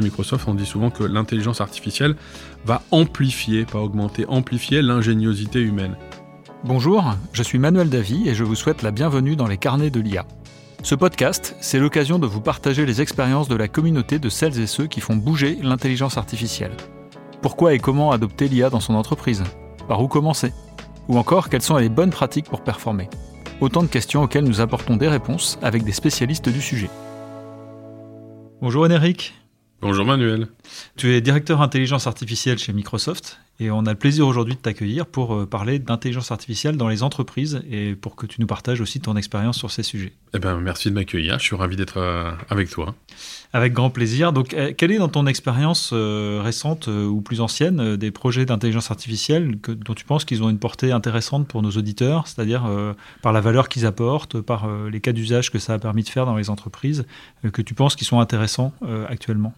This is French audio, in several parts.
Microsoft, on dit souvent que l'intelligence artificielle va amplifier, pas augmenter, amplifier l'ingéniosité humaine. Bonjour, je suis Manuel Davy et je vous souhaite la bienvenue dans les carnets de l'IA. Ce podcast, c'est l'occasion de vous partager les expériences de la communauté de celles et ceux qui font bouger l'intelligence artificielle. Pourquoi et comment adopter l'IA dans son entreprise? Par où commencer? Ou encore, quelles sont les bonnes pratiques pour performer? Autant de questions auxquelles nous apportons des réponses avec des spécialistes du sujet. Bonjour Enric. Bonjour Manuel. Tu es directeur intelligence artificielle chez Microsoft et on a le plaisir aujourd'hui de t'accueillir pour euh, parler d'intelligence artificielle dans les entreprises et pour que tu nous partages aussi ton expérience sur ces sujets. Eh ben, merci de m'accueillir, je suis ravi d'être euh, avec toi. Avec grand plaisir. Donc, euh, quelle est dans ton expérience récente ou plus ancienne des projets d'intelligence artificielle dont tu penses qu'ils ont une portée intéressante pour nos auditeurs, c'est-à-dire par la valeur qu'ils apportent, par les cas d'usage que ça a permis de faire dans les entreprises, que tu penses qu'ils sont intéressants actuellement?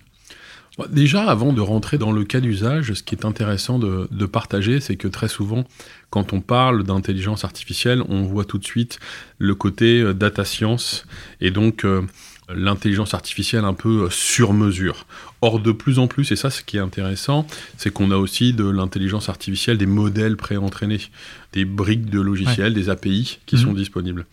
Déjà, avant de rentrer dans le cas d'usage, ce qui est intéressant de, partager, c'est que très souvent, quand on parle d'intelligence artificielle, on voit tout de suite le côté euh, data science et donc euh, l'intelligence artificielle un peu euh, sur mesure. Or, de plus en plus, et ça, ce qui est intéressant, c'est qu'on a aussi de l'intelligence artificielle, des modèles préentraînés, des briques de logiciels, des API qui sont mhm. disponibles.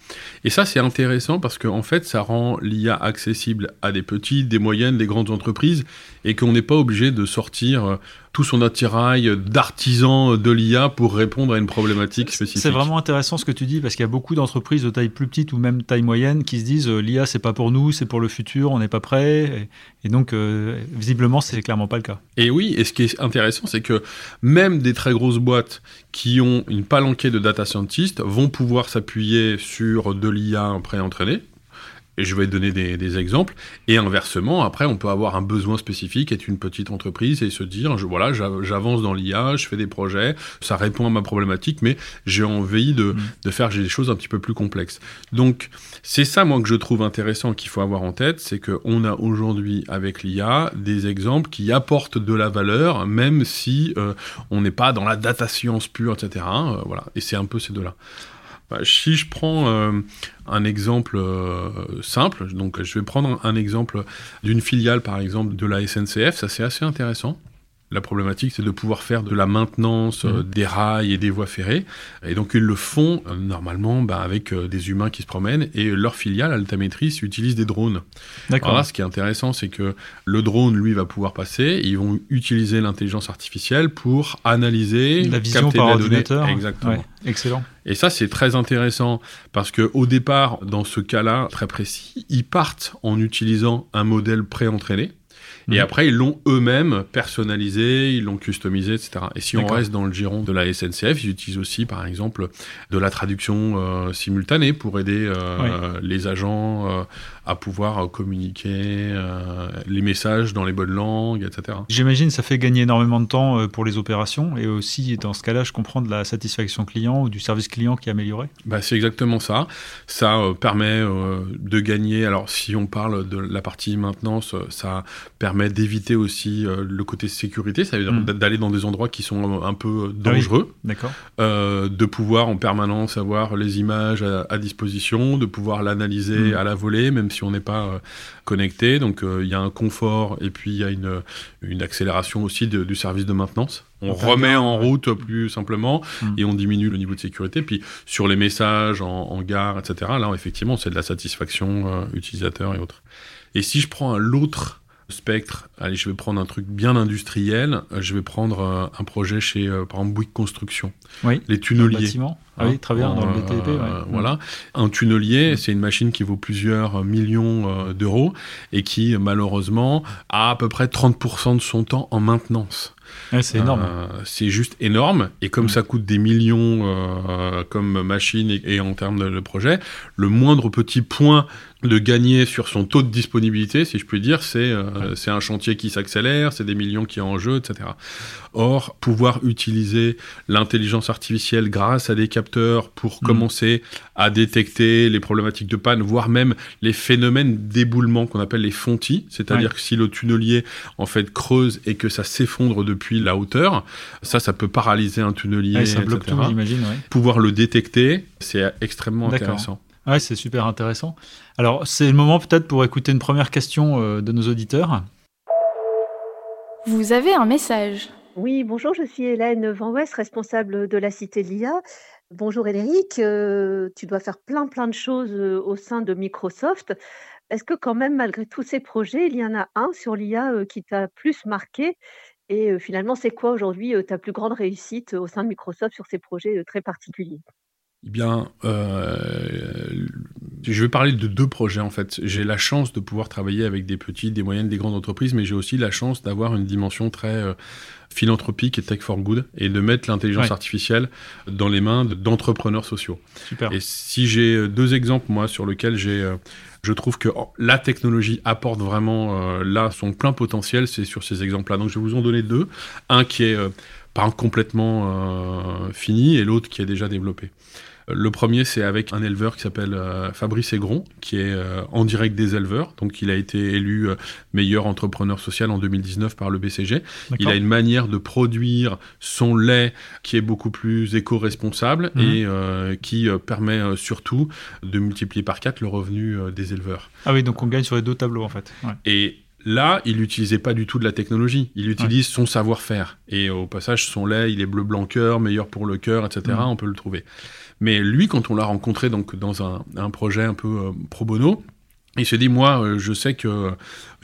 Et ça, c'est intéressant parce qu'en en fait, ça rend l'IA accessible à des petites, des moyennes, des grandes entreprises, et qu'on n'est pas obligé de sortir euh, tout son attirail d'artisan de l'IA pour répondre à une problématique spécifique. C'est vraiment intéressant ce que tu dis parce qu'il y a beaucoup d'entreprises de taille plus petite ou même taille moyenne qui se disent euh, l'IA c'est pas pour nous, c'est pour le futur, on n'est pas prêt. Et, donc euh, visiblement c'est clairement pas le cas. Et oui, et ce qui est intéressant c'est que même des très grosses boîtes qui ont une palanquée de data scientists vont pouvoir s'appuyer sur de l'IA pré-entraînée et je vais donner des, exemples. Et inversement, après, on peut avoir un besoin spécifique, être une petite entreprise et se dire, je, voilà, j'avance dans l'IA, je fais des projets, ça répond à ma problématique, mais j'ai envie de, mm. de faire des choses un petit peu plus complexes. Donc, c'est ça, moi, que je trouve intéressant, qu'il faut avoir en tête, c'est qu'on a aujourd'hui, avec l'IA, des exemples qui apportent de la valeur, même si euh, on n'est pas dans la data science pure, etc. Euh, voilà. Et c'est un peu ces deux-là. Bah, si je prends euh, un exemple euh, simple, donc je vais prendre un exemple d'une filiale par exemple de la SNCF, ça c'est assez intéressant. La problématique, c'est de pouvoir faire de la maintenance euh, mmh. des rails et des voies ferrées. Et donc, ils le font euh, normalement bah, avec euh, des humains qui se promènent. Et leur filiale, Altamétris, utilise des drones. D'accord. ce qui est intéressant, c'est que le drone, lui, va pouvoir passer. ils vont utiliser l'intelligence artificielle pour analyser, la vision par ordinateur. Exactement. excellent. Et ça, c'est très intéressant parce que au départ, dans ce cas-là très précis, ils partent en utilisant un modèle pré-entraîné. Et mhm. après, ils l'ont eux-mêmes personnalisé, ils l'ont customisé, etc. Et si on reste dans le giron de la SNCF, ils utilisent aussi, par exemple, de la traduction euh, simultanée pour aider euh, les agents euh, à pouvoir communiquer les messages dans les bonnes langues, etc. J'imagine ça fait gagner énormément de temps pour les opérations et aussi, dans ce cas-là, je comprends de la satisfaction client ou du service client qui est amélioré. Bah, c'est exactement ça. Ça permet de gagner. Alors, si on parle de la partie maintenance, ça permet d'éviter aussi euh, le côté sécurité, ça veut dire hmm. d'aller dans des endroits qui sont un peu ah dangereux, d'accord, euh, de pouvoir en permanence avoir les images à, disposition, de pouvoir l'analyser hmm. à la volée, même si on n'est pas euh, connecté. Donc il y a un confort et puis il y a une, une accélération aussi du service de maintenance. On remet en route plus simplement hmm. et on diminue le niveau de sécurité. Puis sur les messages en, gare, etc., là effectivement c'est de la satisfaction utilisateur et autres. Et si je prends l'autre spectre, allez, je vais prendre un truc bien industriel, euh, je vais prendre euh, un projet chez, euh, par exemple, Bouygues Construction. Oui, les tunneliers. Ah oui, très bien, dans le BTP. Voilà. Un tunnelier, c'est une machine qui vaut plusieurs millions d'euros et qui, malheureusement, a à peu près 30% de son temps en maintenance. C'est énorme. c'est juste énorme. Et comme ça coûte des millions comme machine et, et, en termes de, de, projet, le moindre petit point de gagner sur son taux de disponibilité, si je puis dire, c'est euh, c'est un chantier qui s'accélère, c'est des millions qui sont en jeu, etc. Or, pouvoir utiliser l'intelligence artificielle grâce à des capteurs pour mm. commencer à détecter les problématiques de panne, voire même les phénomènes d'éboulement qu'on appelle les fontis, c'est-à-dire que si le tunnelier en fait creuse et que ça s'effondre depuis la hauteur, ça, ça peut paralyser un tunnelier, ça bloque tout, j'imagine. Pouvoir le détecter, c'est extrêmement intéressant. Ouais, c'est super intéressant. Alors, c'est le moment peut-être pour écouter une première question euh, de nos auditeurs. Vous avez un message. Oui, bonjour, je suis Hélène Van West, responsable de la Cité de l'IA. Bonjour Édéric, euh, tu dois faire plein plein de choses euh, au sein de Microsoft. Est-ce que quand même, malgré tous ces projets, il y en a un sur l'IA euh, qui t'a plus marqué? Et finalement, c'est quoi aujourd'hui ta plus grande réussite au sein de Microsoft sur ces projets très particuliers? Eh je vais parler de deux projets en fait. J'ai la chance de pouvoir travailler avec des petites, des moyennes, des grandes entreprises, mais j'ai aussi la chance d'avoir une dimension très euh, philanthropique et tech for good et de mettre l'intelligence Ouais. artificielle dans les mains de- d'entrepreneurs sociaux. Super. Et si j'ai euh, deux exemples, moi, sur lesquels j'ai, euh, je trouve que oh, la technologie apporte vraiment euh, là son plein potentiel, c'est sur ces exemples-là. Donc, je vais vous en donner deux. Un qui est pas complètement fini et l'autre qui est déjà développé. Le premier, c'est avec un éleveur qui s'appelle euh, Fabrice Aigron, qui est euh, en direct des éleveurs. Donc, il a été élu euh, meilleur entrepreneur social en 2019 par le BCG. Il a une manière de produire son lait qui est beaucoup plus éco-responsable Mhm. et euh, qui permet surtout de multiplier par quatre le revenu des éleveurs. Ah oui, donc on gagne sur les deux tableaux en fait. Ouais. Et là, il n'utilisait pas du tout de la technologie. Il utilise son savoir-faire. Et au passage, son lait, il est bleu blanc cœur, meilleur pour le cœur, etc. Mhm. On peut le trouver. Mais lui, quand on l'a rencontré donc dans un, projet un peu euh, pro bono, il s'est dit, moi, euh, je sais que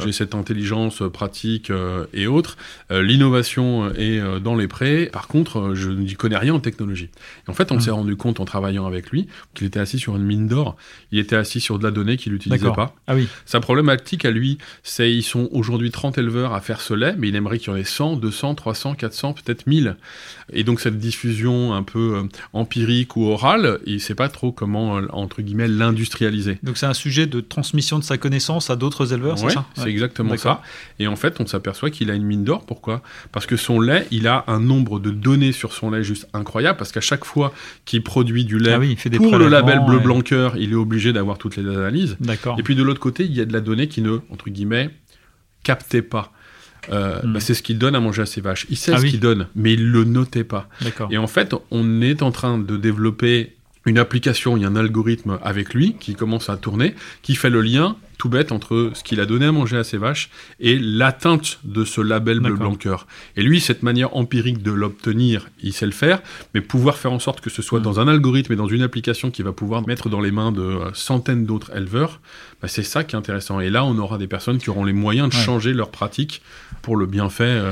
j'ai cette intelligence euh, pratique euh, et autres. Euh, L'innovation est dans les prés. Par contre, je n'y connais rien en technologie. Et en fait, on Mhm. s'est rendu compte en travaillant avec lui qu'il était assis sur une mine d'or. Il était assis sur de la donnée qu'il n'utilisait pas. Ah oui, Sa problématique à lui, c'est ils sont aujourd'hui 30 éleveurs à faire ce lait, mais il aimerait qu'il y en ait 100, 200, 300, 400, peut-être 1000. Et donc cette diffusion un peu empirique ou orale, il sait pas trop comment, entre guillemets, l'industrialiser. donc c'est un sujet de transmission de sa connaissance à d'autres éleveurs, c'est ça? C'est exactement ça. Et en fait, on s'aperçoit qu'il a une mine d'or. Pourquoi? Parce que son lait, il a un nombre de données sur son lait juste incroyable. Parce qu'à chaque fois qu'il produit du lait Ah oui, il fait des pour le label bleu blanc cœur, il est obligé d'avoir toutes les analyses. D'accord. Et puis de l'autre côté, il y a de la donnée qui ne, entre guillemets, captait pas. Euh, Hmm. bah, c'est ce qu'il donne à manger à ses vaches. Il sait Ah ce oui. qu'il donne, mais il le notait pas. Et en fait, on est en train de développer une application, il y a un algorithme avec lui qui commence à tourner, qui fait le lien tout bête entre ce qu'il a donné à manger à ses vaches et l'atteinte de ce label bleu blanc cœur. Et lui, cette manière empirique de l'obtenir, il sait le faire, mais pouvoir faire en sorte que ce soit dans un algorithme et dans une application qui va pouvoir mettre dans les mains de euh, centaines d'autres éleveurs, bah, c'est ça qui est intéressant. Et là, on aura des personnes qui auront les moyens de Ouais. changer leur pratique pour le bienfait euh,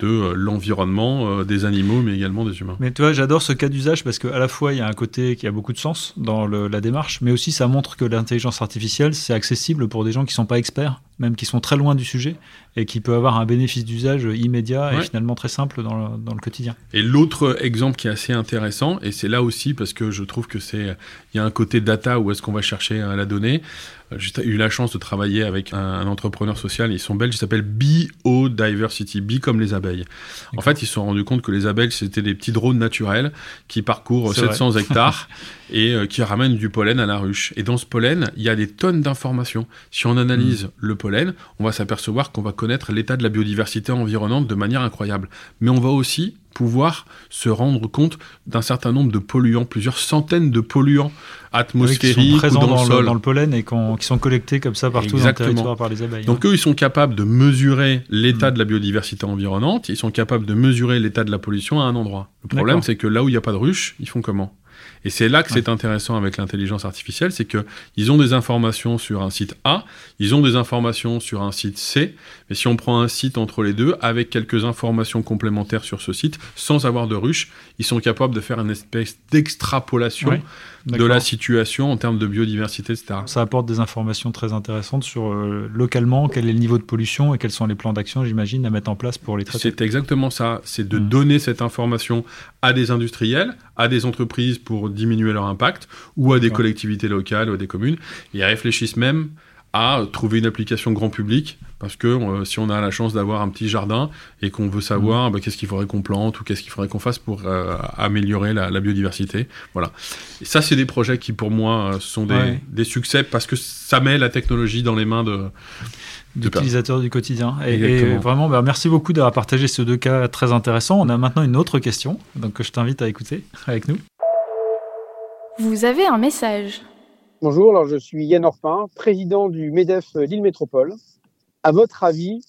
de euh, l'environnement, euh, des animaux, mais également des humains. Mais tu vois, j'adore ce cas d'usage parce qu'à la fois, il y a un côté qui a beaucoup de sens dans le- la démarche, mais aussi ça montre que l'intelligence artificielle, c'est accessible pour des gens qui sont pas experts, même qui sont très loin du sujet, et qui peut avoir un bénéfice d'usage immédiat et finalement très simple dans le, dans le quotidien. Et l'autre exemple qui est assez intéressant, et c'est là aussi parce que je trouve que c'est, il y a un côté data où est-ce qu'on va chercher euh, la donnée. Euh, J'ai eu la chance de travailler avec un, un entrepreneur social, ils sont belges, il s'appelle Biodiversity, bi comme les abeilles. En fait, ils se sont rendus compte que les abeilles, c'était des petits drones naturels qui parcourent C'est 700 hectares et euh, qui ramènent du pollen à la ruche. Et dans ce pollen, il y a des tonnes d'informations. Si on analyse le pollen, on va s'apercevoir qu'on va connaître l'état de la biodiversité environnante de manière incroyable. Mais on va aussi pouvoir se rendre compte d'un certain nombre de polluants, plusieurs centaines de polluants Oui, qui atmosphériques sont ou présents dans, dans, le sol. dans le pollen et qui sont collectés comme ça partout Exactement. dans le territoire par les abeilles. Donc eux, ils sont capables de mesurer l'état de la biodiversité environnante, ils sont capables de mesurer l'état de la pollution à un endroit. Le problème, c'est que là où il n'y a pas de ruche, ils font comment? Et c'est là que Ouais. c'est intéressant avec l'intelligence artificielle, c'est que ils ont des informations sur un site A, ils ont des informations sur un site C, mais si on prend un site entre les deux, avec quelques informations complémentaires sur ce site, sans avoir de ruche, ils sont capables de faire une espèce d'extrapolation Ouais, de la situation en termes de biodiversité, etc. Ça apporte des informations très intéressantes sur euh, localement quel est le niveau de pollution et quels sont les plans d'action, j'imagine, à mettre en place pour les traiter. C'est exactement ça. C'est de Mm. donner cette information à des industriels, à des entreprises pour diminuer leur impact, ou à des collectivités locales ou à des communes. Et elles réfléchissent même à trouver une application grand public, parce que euh, si on a la chance d'avoir un petit jardin et qu'on veut savoir bah, qu'est-ce qu'il faudrait qu'on plante ou qu'est-ce qu'il faudrait qu'on fasse pour euh, améliorer la, la biodiversité, voilà. Et ça, c'est des projets qui pour moi euh, sont des, Ouais. des succès parce que ça met la technologie dans les mains de, d'utilisateurs du quotidien. Et vraiment, bah, merci beaucoup d'avoir partagé ces deux cas très intéressants. On a maintenant une autre question, donc que je t'invite à écouter avec nous. Vous avez un message. Bonjour, alors je suis Yann Orpin, président du MEDEF Lille Métropole. À votre avis,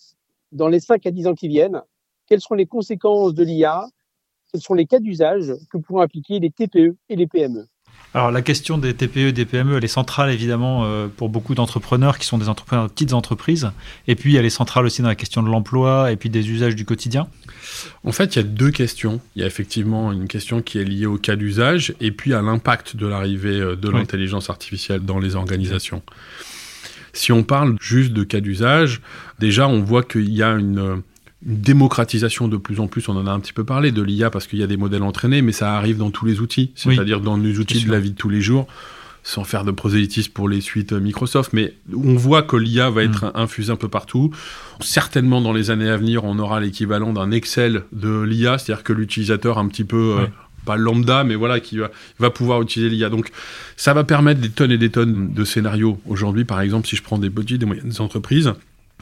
dans les 5 à 10 ans qui viennent, quelles seront les conséquences de l'IA Quels sont les cas d'usage que pourront appliquer les TPE et les PME alors la question des TPE et des PME, elle est centrale évidemment euh, pour beaucoup d'entrepreneurs qui sont des entrepreneurs de petites entreprises. Et puis elle est centrale aussi dans la question de l'emploi et puis des usages du quotidien. En fait, il y a deux questions. Il y a effectivement une question qui est liée au cas d'usage et puis à l'impact de l'arrivée euh, de l'intelligence artificielle dans les organisations. Si on parle juste de cas d'usage, déjà on voit qu'il y a une une démocratisation de plus en plus, on en a un petit peu parlé de l'IA parce qu'il y a des modèles entraînés, mais ça arrive dans tous les outils, c'est-à-dire dans nos outils de la vie de tous les jours, sans faire de prosélytisme pour les suites Microsoft, mais on voit que l'IA va être mm. infusée un peu partout. Certainement dans les années à venir, on aura l'équivalent d'un Excel de l'IA, c'est-à-dire que l'utilisateur un petit peu... Euh, pas lambda, mais voilà, qui va, va pouvoir utiliser l'IA. Donc, ça va permettre des tonnes et des tonnes de scénarios. Aujourd'hui, par exemple, si je prends des petites et moyennes entreprises,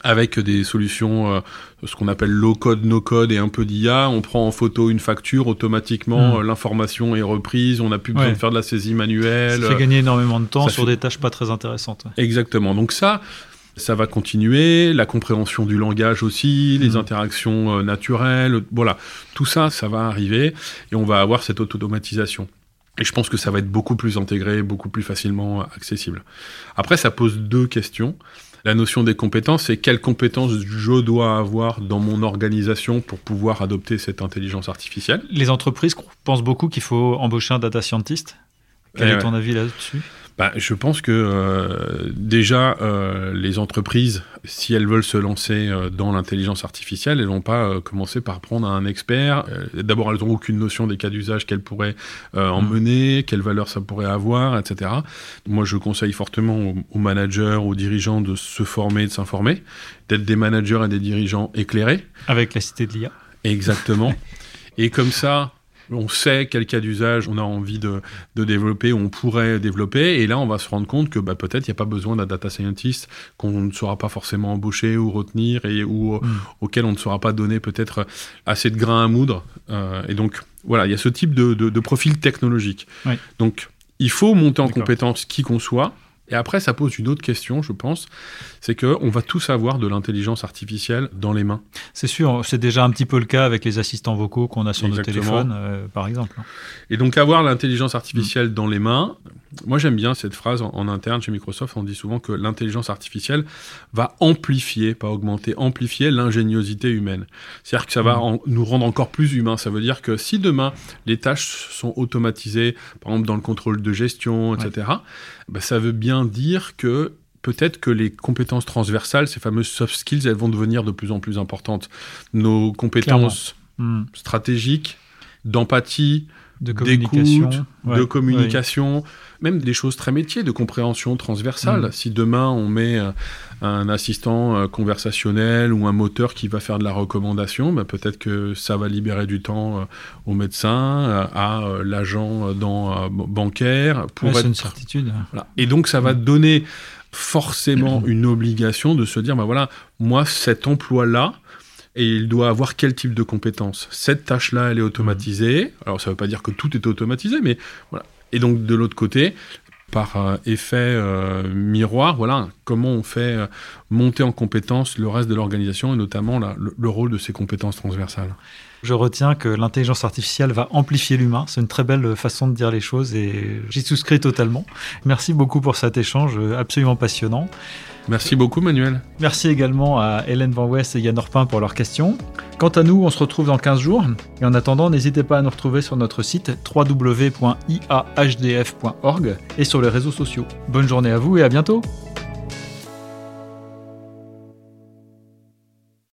avec des solutions, euh, ce qu'on appelle low code, no code et un peu d'IA. On prend en photo une facture, automatiquement hmm. euh, l'information est reprise, on n'a plus besoin de faire de la saisie manuelle. Ça fait gagner énormément de temps sur des tâches pas très intéressantes. Exactement. Donc ça, ça va continuer, la compréhension du langage aussi, les hmm. interactions euh, naturelles, voilà, tout ça, ça va arriver et on va avoir cette automatisation. Et je pense que ça va être beaucoup plus intégré, beaucoup plus facilement accessible. Après, ça pose deux questions. La notion des compétences, c'est quelles compétences je dois avoir dans mon organisation pour pouvoir adopter cette intelligence artificielle. Les entreprises pensent beaucoup qu'il faut embaucher un data scientist. Quel est ton avis là-dessus? Bah, je pense que euh, déjà, euh, les entreprises, si elles veulent se lancer euh, dans l'intelligence artificielle, elles vont pas commencer par prendre un expert. D'abord, elles n'ont aucune notion des cas d'usage qu'elles pourraient en mm. mener, quelle valeur ça pourrait avoir, etc. Moi, je conseille fortement aux, managers, aux dirigeants de se former, de s'informer, d'être des managers et des dirigeants éclairés. Avec la cité de l'IA. Exactement. et comme ça, on sait quel cas d'usage on a envie de, développer, on pourrait développer, et là on va se rendre compte que bah, peut-être il n'y a pas besoin d'un data scientist qu'on ne saura pas forcément embaucher ou retenir, et ou, mm. auquel on ne saura pas donner peut-être assez de grains à moudre. Euh, et donc voilà, il y a ce type de, profil technologique. Donc il faut monter en compétence qui qu'on soit, et après, ça pose une autre question, je pense, c'est qu'on va tous avoir de l'intelligence artificielle dans les mains. C'est sûr, c'est déjà un petit peu le cas avec les assistants vocaux qu'on a sur nos téléphones, euh, par exemple. Et donc avoir l'intelligence artificielle dans les mains, moi j'aime bien cette phrase en, interne chez Microsoft, on dit souvent que l'intelligence artificielle va amplifier, pas augmenter, amplifier l'ingéniosité humaine. C'est-à-dire que ça va mm. nous rendre encore plus humains. Ça veut dire que si demain les tâches sont automatisées, par exemple dans le contrôle de gestion, etc., bah, ça veut bien dire que peut-être que les compétences transversales, ces fameuses soft skills, elles vont devenir de plus en plus importantes. Nos compétences hmm. stratégiques, d'empathie, de communication, de communication, même des choses très métiers, de compréhension transversale. Hmm. Si demain on met euh, un assistant euh, conversationnel ou un moteur qui va faire de la recommandation, bah, peut-être que ça va libérer du temps euh, au médecin, à l'agent dans bancaire. Pour être... une certitude. Et donc ça va hmm. donner forcément une obligation de se dire, ben voilà, moi, cet emploi-là, et il doit avoir quel type de compétences? Cette tâche-là, elle est automatisée. Alors, ça ne veut pas dire que tout est automatisé, mais voilà. Et donc, de l'autre côté, par euh, effet euh, miroir, voilà, comment on fait euh, monter en compétence le reste de l'organisation et notamment le, rôle de ces compétences transversales? Je retiens que l'intelligence artificielle va amplifier l'humain. C'est une très belle façon de dire les choses et j'y souscris totalement. Merci beaucoup pour cet échange absolument passionnant. Merci beaucoup Manuel. Merci également à Hélène Van West et Yann Orpin pour leurs questions. Quant à nous, on se retrouve dans 15 jours. Et en attendant, n'hésitez pas à nous retrouver sur notre site www.iahdf.org et sur les réseaux sociaux. Bonne journée à vous et à bientôt